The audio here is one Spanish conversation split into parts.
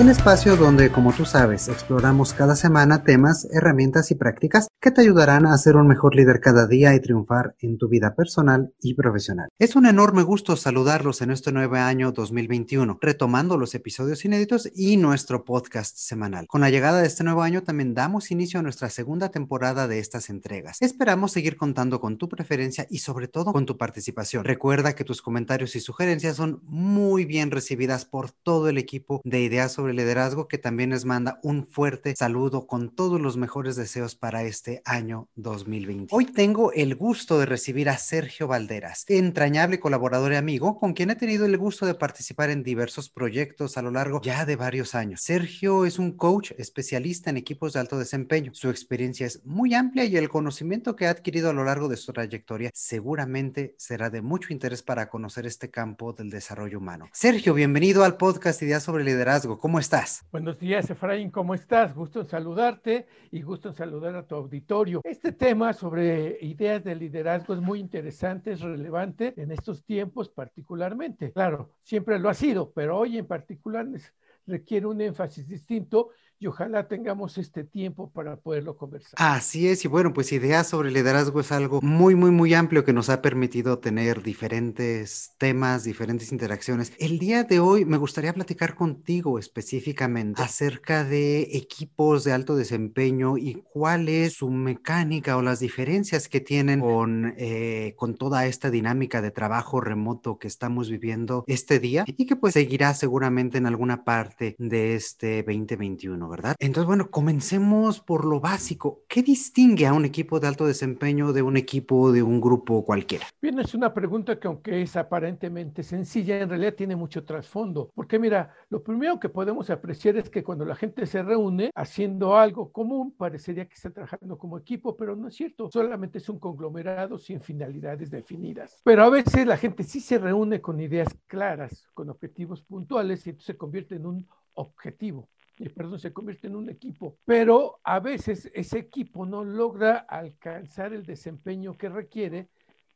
un espacio donde, como tú sabes, exploramos cada semana temas, herramientas y prácticas que te ayudarán a ser un mejor líder cada día y triunfar en tu vida personal y profesional. Es un enorme gusto saludarlos en este nuevo año 2021, retomando los episodios inéditos y nuestro podcast semanal. Con la llegada de este nuevo año también damos inicio a nuestra segunda temporada de estas entregas. Esperamos seguir contando con tu preferencia y sobre todo con tu participación. Recuerda que tus comentarios y sugerencias son muy bien recibidas por todo el equipo de Ideas sobre Liderazgo que también les manda un fuerte saludo con todos los mejores deseos para este año 2020. Hoy tengo el gusto de recibir a Sergio Valderas, entrañable colaborador y amigo con quien he tenido el gusto de participar en diversos proyectos a lo largo ya de varios años. Sergio es un coach especialista en equipos de alto desempeño. Su experiencia es muy amplia y el conocimiento que ha adquirido a lo largo de su trayectoria seguramente será de mucho interés para conocer este campo del desarrollo humano. Sergio, bienvenido al podcast Ideas sobre Liderazgo. ¿Cómo estás? Buenos días, Efraín. ¿Cómo estás? Gusto en saludarte y gusto en saludar a tu auditorio. Este tema sobre ideas de liderazgo es muy interesante, es relevante en estos tiempos particularmente. Claro, siempre lo ha sido, pero hoy en particular requiere un énfasis distinto y ojalá tengamos este tiempo para poderlo conversar. Así es, y bueno, pues ideas sobre liderazgo es algo muy, muy, muy amplio que nos ha permitido tener diferentes temas, diferentes interacciones. El día de hoy me gustaría platicar contigo específicamente acerca de equipos de alto desempeño y cuál es su mecánica o las diferencias que tienen con, eh, con toda esta dinámica de trabajo remoto que estamos viviendo este día y que pues seguirá seguramente en alguna parte de este 2021. Entonces, bueno, comencemos por lo básico. ¿Qué distingue a un equipo de alto desempeño de un equipo de un grupo cualquiera? Bien, es una pregunta que aunque es aparentemente sencilla, en realidad tiene mucho trasfondo. Porque mira, lo primero que podemos apreciar es que cuando la gente se reúne haciendo algo común, parecería que está trabajando como equipo, pero no es cierto. Solamente es un conglomerado sin finalidades definidas. Pero a veces la gente sí se reúne con ideas claras, con objetivos puntuales y entonces se convierte en un objetivo perdón, se convierte en un equipo, pero a veces ese equipo no logra alcanzar el desempeño que requiere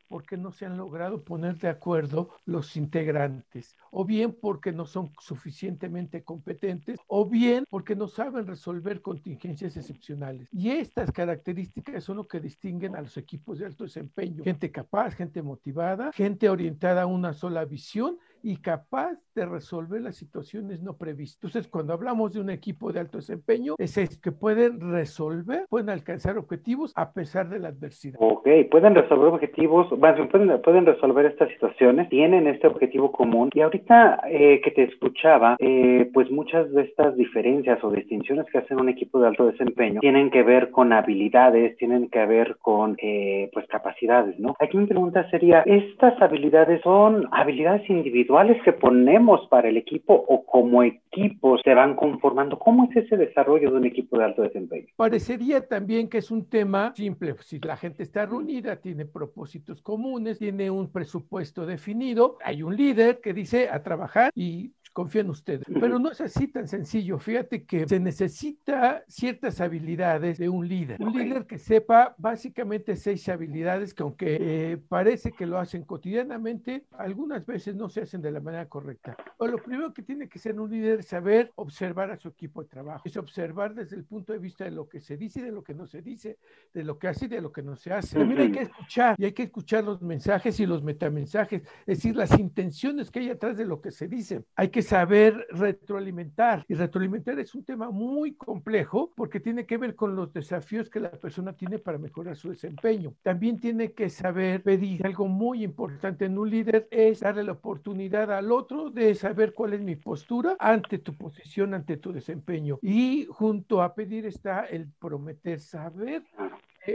porque no se han logrado poner de acuerdo los integrantes, o bien porque no son suficientemente competentes, o bien porque no saben resolver contingencias excepcionales. Y estas características son lo que distinguen a los equipos de alto desempeño. Gente capaz, gente motivada, gente orientada a una sola visión y capaz de resolver las situaciones no previstas. Entonces, cuando hablamos de un equipo de alto desempeño, es que pueden resolver, pueden alcanzar objetivos a pesar de la adversidad. Ok, pueden resolver objetivos, pueden, pueden resolver estas situaciones, tienen este objetivo común. Y ahorita eh, que te escuchaba, eh, pues muchas de estas diferencias o distinciones que hacen un equipo de alto desempeño tienen que ver con habilidades, tienen que ver con eh, pues capacidades, ¿no? Aquí mi pregunta sería, ¿estas habilidades son habilidades individuales? Que ponemos para el equipo o como equipos se van conformando? ¿Cómo es ese desarrollo de un equipo de alto desempeño? Parecería también que es un tema simple. Si la gente está reunida, tiene propósitos comunes, tiene un presupuesto definido, hay un líder que dice a trabajar y confío en ustedes. Pero no es así tan sencillo. Fíjate que se necesita ciertas habilidades de un líder. Un líder que sepa básicamente seis habilidades que aunque eh, parece que lo hacen cotidianamente, algunas veces no se hacen de la manera correcta. O lo primero que tiene que ser un líder es saber observar a su equipo de trabajo. Es observar desde el punto de vista de lo que se dice y de lo que no se dice, de lo que hace y de lo que no se hace. También hay que escuchar y hay que escuchar los mensajes y los metamensajes, es decir, las intenciones que hay atrás de lo que se dice. Hay que saber retroalimentar. Y retroalimentar es un tema muy complejo porque tiene que ver con los desafíos que la persona tiene para mejorar su desempeño. También tiene que saber pedir. Algo muy importante en un líder es darle la oportunidad al otro de saber cuál es mi postura ante tu posición, ante tu desempeño. Y junto a pedir está el prometer saber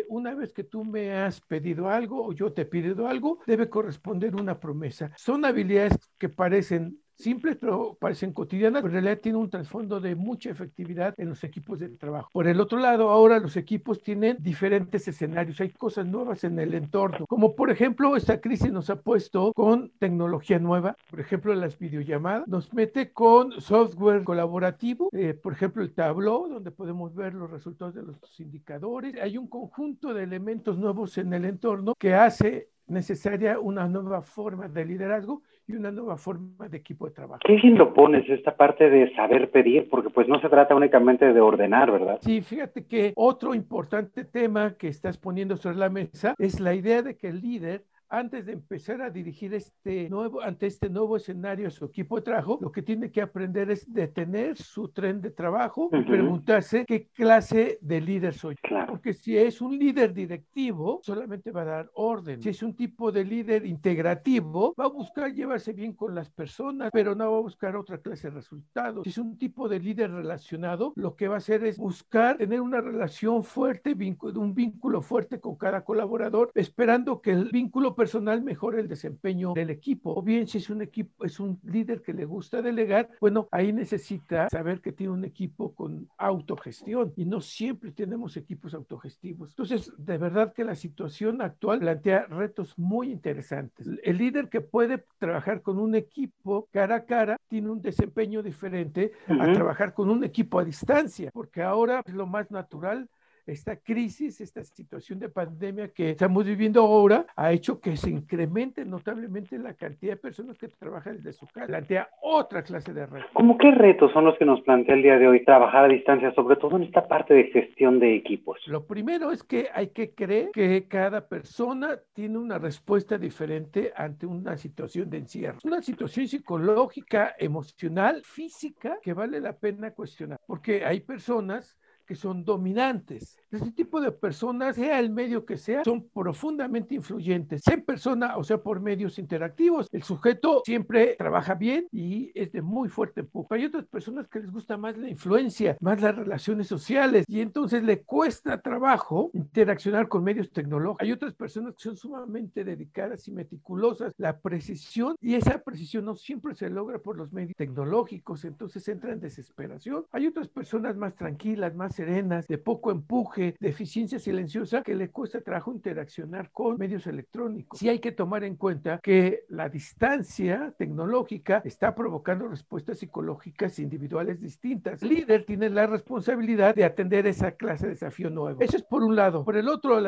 una vez que tú me has pedido algo o yo te he pedido algo, debe corresponder una promesa. Son habilidades que parecen simples, pero parecen cotidianas, pero en realidad tiene un trasfondo de mucha efectividad en los equipos de trabajo. Por el otro lado, ahora los equipos tienen diferentes escenarios, hay cosas nuevas en el entorno, como por ejemplo esta crisis nos ha puesto con tecnología nueva, por ejemplo las videollamadas, nos mete con software colaborativo, eh, por ejemplo el Tableau, donde podemos ver los resultados de los indicadores, hay un conjunto de elementos nuevos en el entorno que hace necesaria una nueva forma de liderazgo y una nueva forma de equipo de trabajo. Qué bien lo pones, esta parte de saber pedir, porque pues no se trata únicamente de ordenar, ¿verdad? Sí, fíjate que otro importante tema que estás poniendo sobre la mesa es la idea de que el líder antes de empezar a dirigir este nuevo, ante este nuevo escenario su equipo de trabajo, lo que tiene que aprender es detener su tren de trabajo y preguntarse qué clase de líder soy. Porque si es un líder directivo, solamente va a dar orden. Si es un tipo de líder integrativo, va a buscar llevarse bien con las personas, pero no va a buscar otra clase de resultados. Si es un tipo de líder relacionado, lo que va a hacer es buscar tener una relación fuerte, un vínculo fuerte con cada colaborador, esperando que el vínculo personal mejora el desempeño del equipo. O bien si es un equipo, es un líder que le gusta delegar, bueno, ahí necesita saber que tiene un equipo con autogestión y no siempre tenemos equipos autogestivos. Entonces, de verdad que la situación actual plantea retos muy interesantes. El líder que puede trabajar con un equipo cara a cara tiene un desempeño diferente a trabajar con un equipo a distancia, porque ahora es lo más natural esta crisis, esta situación de pandemia que estamos viviendo ahora, ha hecho que se incremente notablemente la cantidad de personas que trabajan desde su casa. Plantea otra clase de retos. ¿Cómo qué retos son los que nos plantea el día de hoy trabajar a distancia, sobre todo en esta parte de gestión de equipos? Lo primero es que hay que creer que cada persona tiene una respuesta diferente ante una situación de encierro. Una situación psicológica, emocional, física, que vale la pena cuestionar, porque hay personas que son dominantes. Este tipo de personas, sea el medio que sea, son profundamente influyentes, sea en persona o sea por medios interactivos. El sujeto siempre trabaja bien y es de muy fuerte empuje. Hay otras personas que les gusta más la influencia, más las relaciones sociales y entonces le cuesta trabajo interaccionar con medios tecnológicos. Hay otras personas que son sumamente dedicadas y meticulosas. La precisión y esa precisión no siempre se logra por los medios tecnológicos, entonces entra en desesperación. Hay otras personas más tranquilas, más serenas, de poco empuje, de eficiencia silenciosa, que le cuesta trabajo interaccionar con medios electrónicos. Sí hay que tomar en cuenta que la distancia tecnológica está provocando respuestas psicológicas individuales distintas. El líder tiene la responsabilidad de atender esa clase de desafío nuevo. Eso es por un lado. Por el otro,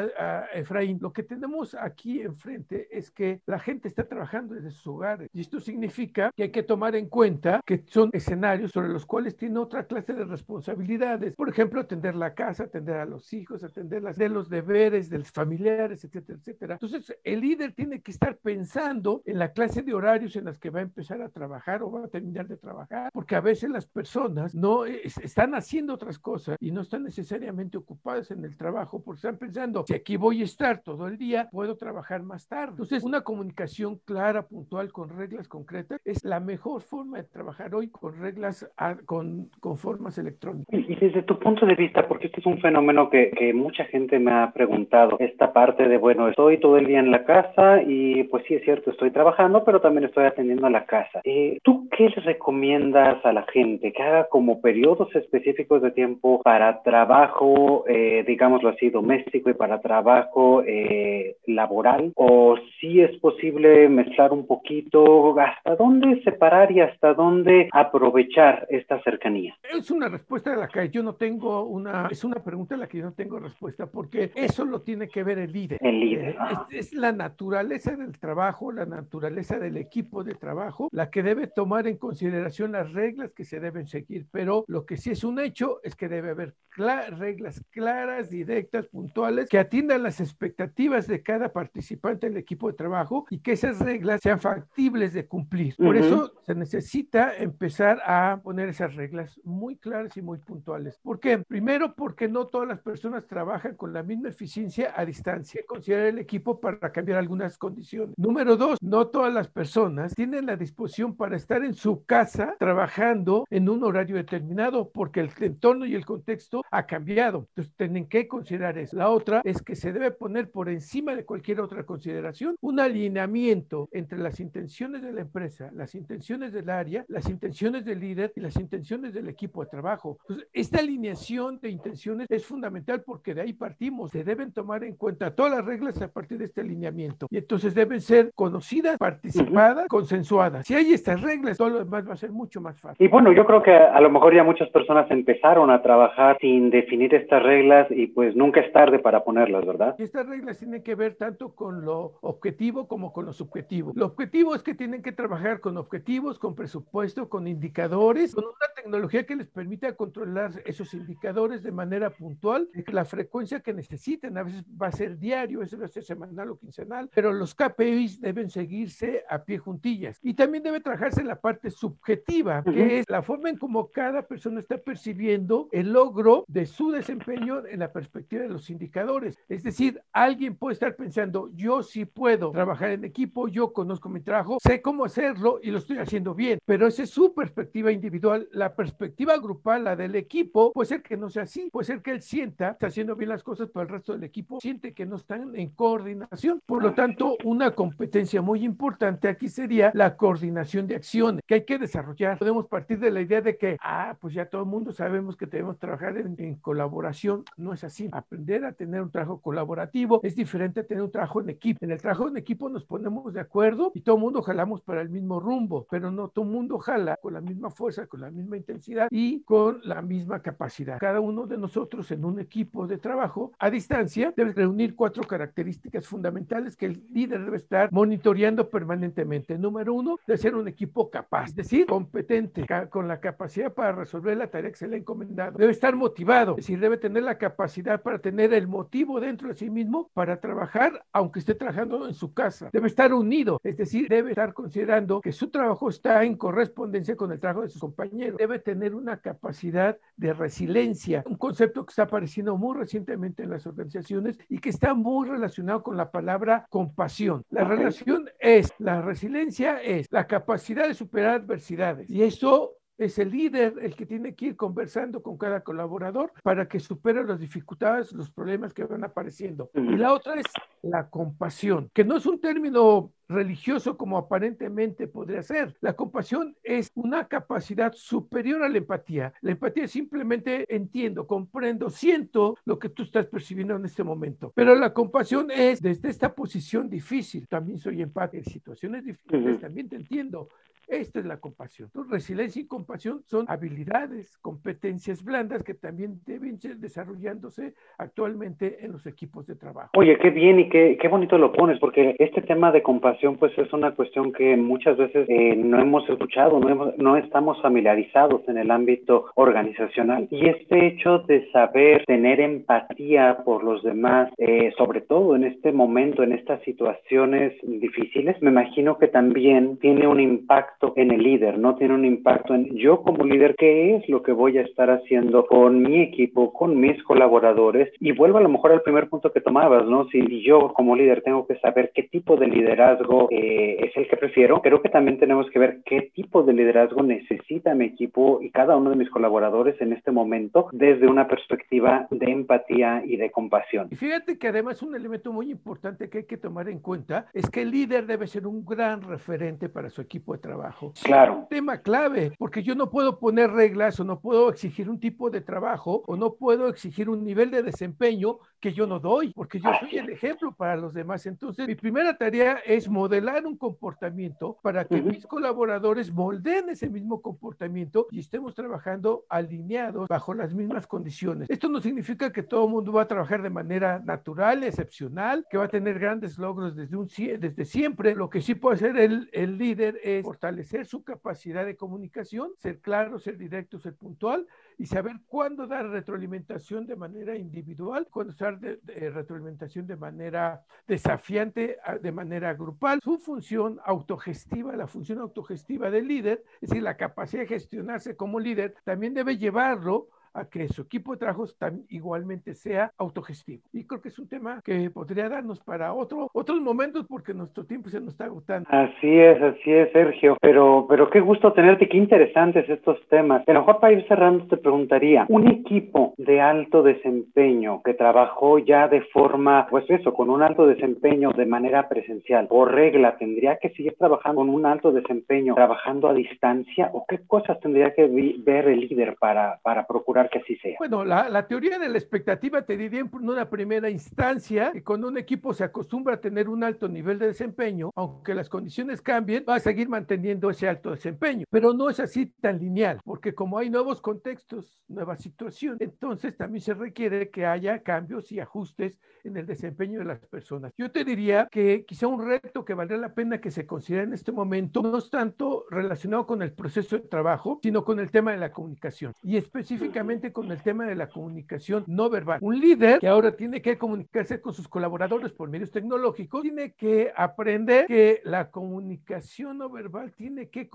Efraín, lo que tenemos aquí enfrente es que la gente está trabajando desde sus hogares y esto significa que hay que tomar en cuenta que son escenarios sobre los cuales tiene otra clase de responsabilidades. Por ejemplo, atender la casa, atender a los hijos, atender las, de los deberes de los familiares, etcétera, etcétera. Entonces, el líder tiene que estar pensando en la clase de horarios en las que va a empezar a trabajar o va a terminar de trabajar, porque a veces las personas no están haciendo otras cosas y no están necesariamente ocupadas en el trabajo porque están pensando, si aquí voy a estar todo el día, puedo trabajar más tarde. Entonces, una comunicación clara, puntual, con reglas concretas, es la mejor forma de trabajar hoy con reglas, con, con formas electrónicas. Y desde tu punto de vista, porque este es un fenómeno que, que, mucha gente me ha preguntado, esta parte de, bueno, estoy todo el día en la casa y pues sí es cierto, estoy trabajando, pero también estoy atendiendo a la casa. Eh, ¿Tú qué les recomiendas a la gente? ¿Que haga como periodos específicos de tiempo para trabajo, eh, digámoslo así, doméstico y para trabajo eh, laboral? ¿O si es posible mezclar un poquito? ¿Hasta dónde separar y hasta dónde aprovechar esta cercanía? Es una respuesta de la que yo no tengo una, es una pregunta a la que yo no tengo respuesta, porque eso lo tiene que ver el líder. El líder. Eh, es, la naturaleza del trabajo, la naturaleza del equipo de trabajo, la que debe tomar en consideración las reglas que se deben seguir, pero lo que sí es un hecho es que debe haber reglas claras, directas, puntuales, que atiendan las expectativas de cada participante del equipo de trabajo y que esas reglas sean factibles de cumplir. Por eso se necesita empezar a poner esas reglas muy claras y muy puntuales. ¿Por qué? Primero, porque no todas las personas trabajan con la misma eficiencia a distancia. Considerar el equipo para cambiar algunas condiciones. Número dos, no todas las personas tienen la disposición para estar en su casa trabajando en un horario determinado porque el entorno y el contexto ha cambiado. Entonces, tienen que considerar eso. La otra es que se debe poner por encima de cualquier otra consideración un alineamiento entre las intenciones de la empresa, las intenciones del área, las intenciones del líder y las intenciones del equipo de trabajo. Entonces, esta alineación de intenciones es fundamental porque de ahí partimos. Se deben tomar en cuenta todas las reglas a partir de este alineamiento y entonces deben ser conocidas, participadas, consensuadas. Si hay estas reglas, todo lo demás va a ser mucho más fácil. Y bueno, yo creo que a lo mejor ya muchas personas empezaron a trabajar sin definir estas reglas y pues nunca es tarde para ponerlas, ¿verdad? Y estas reglas tienen que ver tanto con lo objetivo como con lo subjetivo. Lo objetivo es que tienen que trabajar con objetivos, con presupuesto, con indicadores, con una tecnología que les permita controlar esos indicadores de manera puntual, la frecuencia que necesiten. A veces va a ser diario, a veces va a ser semanal o quincenal, pero los KPIs deben seguirse a pie juntillas. Y también debe trabajarse en la parte subjetiva, que es la forma en cómo cada persona está percibiendo el logro de su desempeño en la perspectiva de los indicadores. Es decir, alguien puede estar pensando, yo sí puedo trabajar en equipo, yo conozco mi trabajo, sé cómo hacerlo y lo estoy haciendo bien, pero esa es su perspectiva individual. La perspectiva grupal, la del equipo, puede ser que no sea así, puede ser que él sienta, está haciendo bien las cosas, pero el resto del equipo siente que no están en coordinación. Por lo tanto, una competencia muy importante aquí sería la coordinación de acciones que hay que desarrollar. Podemos partir de la idea de que, ah, pues ya todo el mundo sabemos que debemos trabajar en, en colaboración. No es así. Aprender a tener un trabajo colaborativo es diferente a tener un trabajo en equipo. En el trabajo en equipo nos ponemos de acuerdo y todo el mundo jalamos para el mismo rumbo, pero no todo el mundo jala con la misma fuerza, con la misma intensidad y con la misma capacidad. Cada uno de nosotros en un equipo de trabajo a distancia debe reunir cuatro características fundamentales que el líder debe estar monitoreando permanentemente. Número uno, de ser un equipo capaz, es decir, competente, con la capacidad para resolver la tarea que se le ha encomendado. Debe estar motivado, es decir, debe tener la capacidad para tener el motivo dentro de sí mismo para trabajar, aunque esté trabajando en su casa. Debe estar unido, es decir, debe estar considerando que su trabajo está en correspondencia con el trabajo de sus compañeros. Debe tener una capacidad de resiliencia, un concepto que está apareciendo muy recientemente en las organizaciones y que está muy relacionado con la palabra compasión. La relación es, la resiliencia es la capacidad de superar adversidades y eso es el líder el que tiene que ir conversando con cada colaborador para que supere las dificultades, los problemas que van apareciendo. Y la otra es la compasión, que no es un término religioso como aparentemente podría ser. La compasión es una capacidad superior a la empatía. La empatía es simplemente entiendo, comprendo, siento lo que tú estás percibiendo en este momento. Pero la compasión es desde esta posición difícil. También soy empático en situaciones difíciles, también te entiendo. Esta es la compasión. Resiliencia y compasión son habilidades, competencias blandas que también deben ser desarrollándose actualmente en los equipos de trabajo. Oye, qué bien y qué, qué bonito lo pones, porque este tema de compasión, pues es una cuestión que muchas veces eh, no hemos escuchado, no, no estamos familiarizados en el ámbito organizacional. Y este hecho de saber tener empatía por los demás, eh, sobre todo en este momento, en estas situaciones difíciles, me imagino que también tiene un impacto en el líder, no tiene un impacto en yo como líder, qué es lo que voy a estar haciendo con mi equipo, con mis colaboradores. Y vuelvo a lo mejor al primer punto que tomabas, ¿no? Si yo como líder tengo que saber qué tipo de liderazgo eh, es el que prefiero, creo que también tenemos que ver qué tipo de liderazgo necesita mi equipo y cada uno de mis colaboradores en este momento desde una perspectiva de empatía y de compasión. Y fíjate que además un elemento muy importante que hay que tomar en cuenta es que el líder debe ser un gran referente para su equipo de trabajo Claro. Es un tema clave, porque yo no puedo poner reglas o no puedo exigir un tipo de trabajo o no puedo exigir un nivel de desempeño que yo no doy, porque yo soy el ejemplo para los demás. Entonces, mi primera tarea es modelar un comportamiento para que mis colaboradores moldeen ese mismo comportamiento y estemos trabajando alineados bajo las mismas condiciones. Esto no significa que todo el mundo va a trabajar de manera natural, excepcional, que va a tener grandes logros desde, un, desde siempre. Lo que sí puede hacer el, el líder es fortalecer su capacidad de comunicación, ser claro, ser directo, ser puntual y saber cuándo dar retroalimentación de manera individual, cuándo dar de, retroalimentación de manera desafiante, de manera grupal. Su función autogestiva, la función autogestiva del líder, es decir, la capacidad de gestionarse como líder, también debe llevarlo a que su equipo de trabajo igualmente sea autogestivo. Y creo que es un tema que podría darnos para otro, otros momentos porque nuestro tiempo se nos está agotando. Así es, así es, Sergio. Pero, pero qué gusto tenerte, qué interesantes estos temas. Lo mejor para ir cerrando te preguntaría, un equipo de alto desempeño que trabajó ya de forma, pues eso, con un alto desempeño de manera presencial, por regla, tendría que seguir trabajando con un alto desempeño, trabajando a distancia, o qué cosas tendría que ver el líder para, para procurar lograr que así sea? Bueno, la, la teoría de la expectativa te diría en una primera instancia que cuando un equipo se acostumbra a tener un alto nivel de desempeño, aunque las condiciones cambien, va a seguir manteniendo ese alto desempeño. Pero no es así tan lineal, porque como hay nuevos contextos, nuevas situaciones, entonces también se requiere que haya cambios y ajustes en el desempeño de las personas. Yo te diría que quizá un reto que valdría la pena que se considere en este momento no es tanto relacionado con el proceso de trabajo, sino con el tema de la comunicación y específicamente con el tema de la comunicación no verbal. Un líder que ahora tiene que comunicarse con sus colaboradores por medios tecnológicos tiene que aprender que la comunicación no verbal tiene que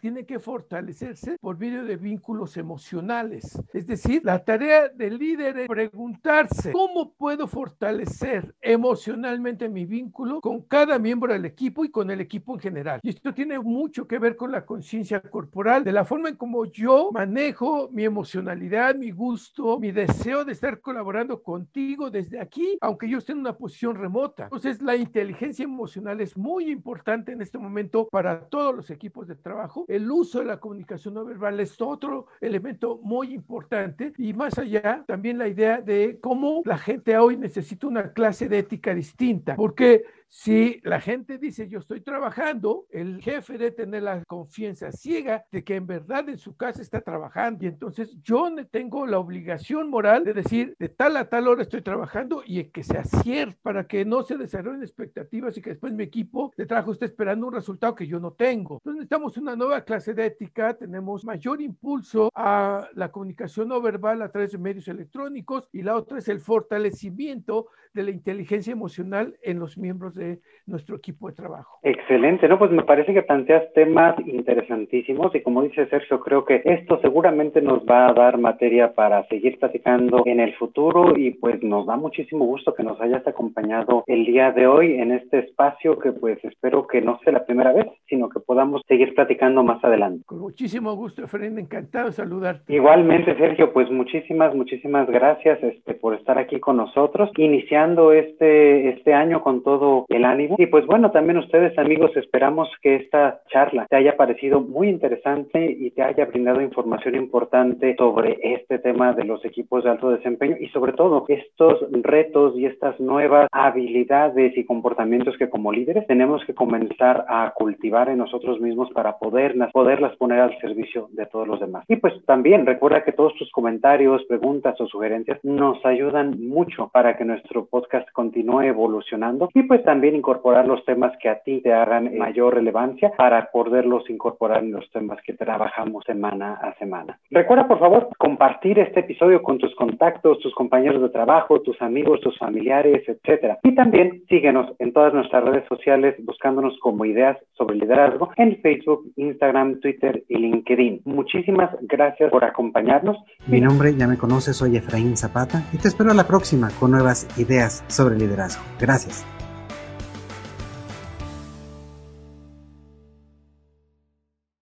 tiene que fortalecerse por medio de vínculos emocionales. Es decir, la tarea del líder es preguntarse cómo puedo fortalecer emocionalmente mi vínculo con cada miembro del equipo y con el equipo en general. Y esto tiene mucho que ver con la conciencia corporal, de la forma en cómo yo manejo mi emocionalidad, mi gusto, mi deseo de estar colaborando contigo desde aquí, aunque yo esté en una posición remota. Entonces, la inteligencia emocional es muy importante en este momento para todos los equipos de trabajo. El uso de la comunicación no verbal es otro elemento muy importante y más allá, también la idea de cómo la gente hoy necesita una clase de ética distinta, porque si la gente dice yo estoy trabajando, el jefe debe tener la confianza ciega de que en verdad en su casa está trabajando y entonces yo tengo la obligación moral de decir de tal a tal hora estoy trabajando y que sea cierto para que no se desarrollen expectativas y que después mi equipo de trabajo esté esperando un resultado que yo no tengo. Entonces necesitamos una nueva clase de ética, tenemos mayor impulso a la comunicación no verbal a través de medios electrónicos y la otra es el fortalecimiento de la inteligencia emocional en los miembros de nuestro equipo de trabajo. Excelente, ¿no? Pues me parece que planteas temas interesantísimos y como dice Sergio, creo que esto seguramente nos va a dar materia para seguir platicando en el futuro y pues nos da muchísimo gusto que nos hayas acompañado el día de hoy en este espacio que pues espero que no sea la primera vez, sino que podamos seguir platicando más adelante. Con muchísimo gusto, Efraín, encantado de saludarte. Igualmente, Sergio, pues muchísimas, muchísimas gracias este, por estar aquí con nosotros. Iniciando este, este año con todo el ánimo. Y pues bueno, también ustedes amigos, esperamos que esta charla te haya parecido muy interesante y te haya brindado información importante sobre este tema de los equipos de alto desempeño y sobre todo estos retos y estas nuevas habilidades y comportamientos que como líderes tenemos que comenzar a cultivar en nosotros mismos para poderlas, poderlas poner al servicio de todos los demás. Y pues también recuerda que todos tus comentarios, preguntas o sugerencias nos ayudan mucho para que nuestro podcast continúe evolucionando y pues también incorporar los temas que a ti te hagan mayor relevancia para poderlos incorporar en los temas que trabajamos semana a semana. Recuerda por favor compartir este episodio con tus contactos, tus compañeros de trabajo, tus amigos, tus familiares, etcétera. Y también síguenos en todas nuestras redes sociales buscándonos como ideas sobre liderazgo en Facebook, Instagram, Twitter y LinkedIn. Muchísimas gracias por acompañarnos. Mi nombre ya me conoces, soy Efraín Zapata y te espero a la próxima con nuevas ideas sobre liderazgo. Gracias.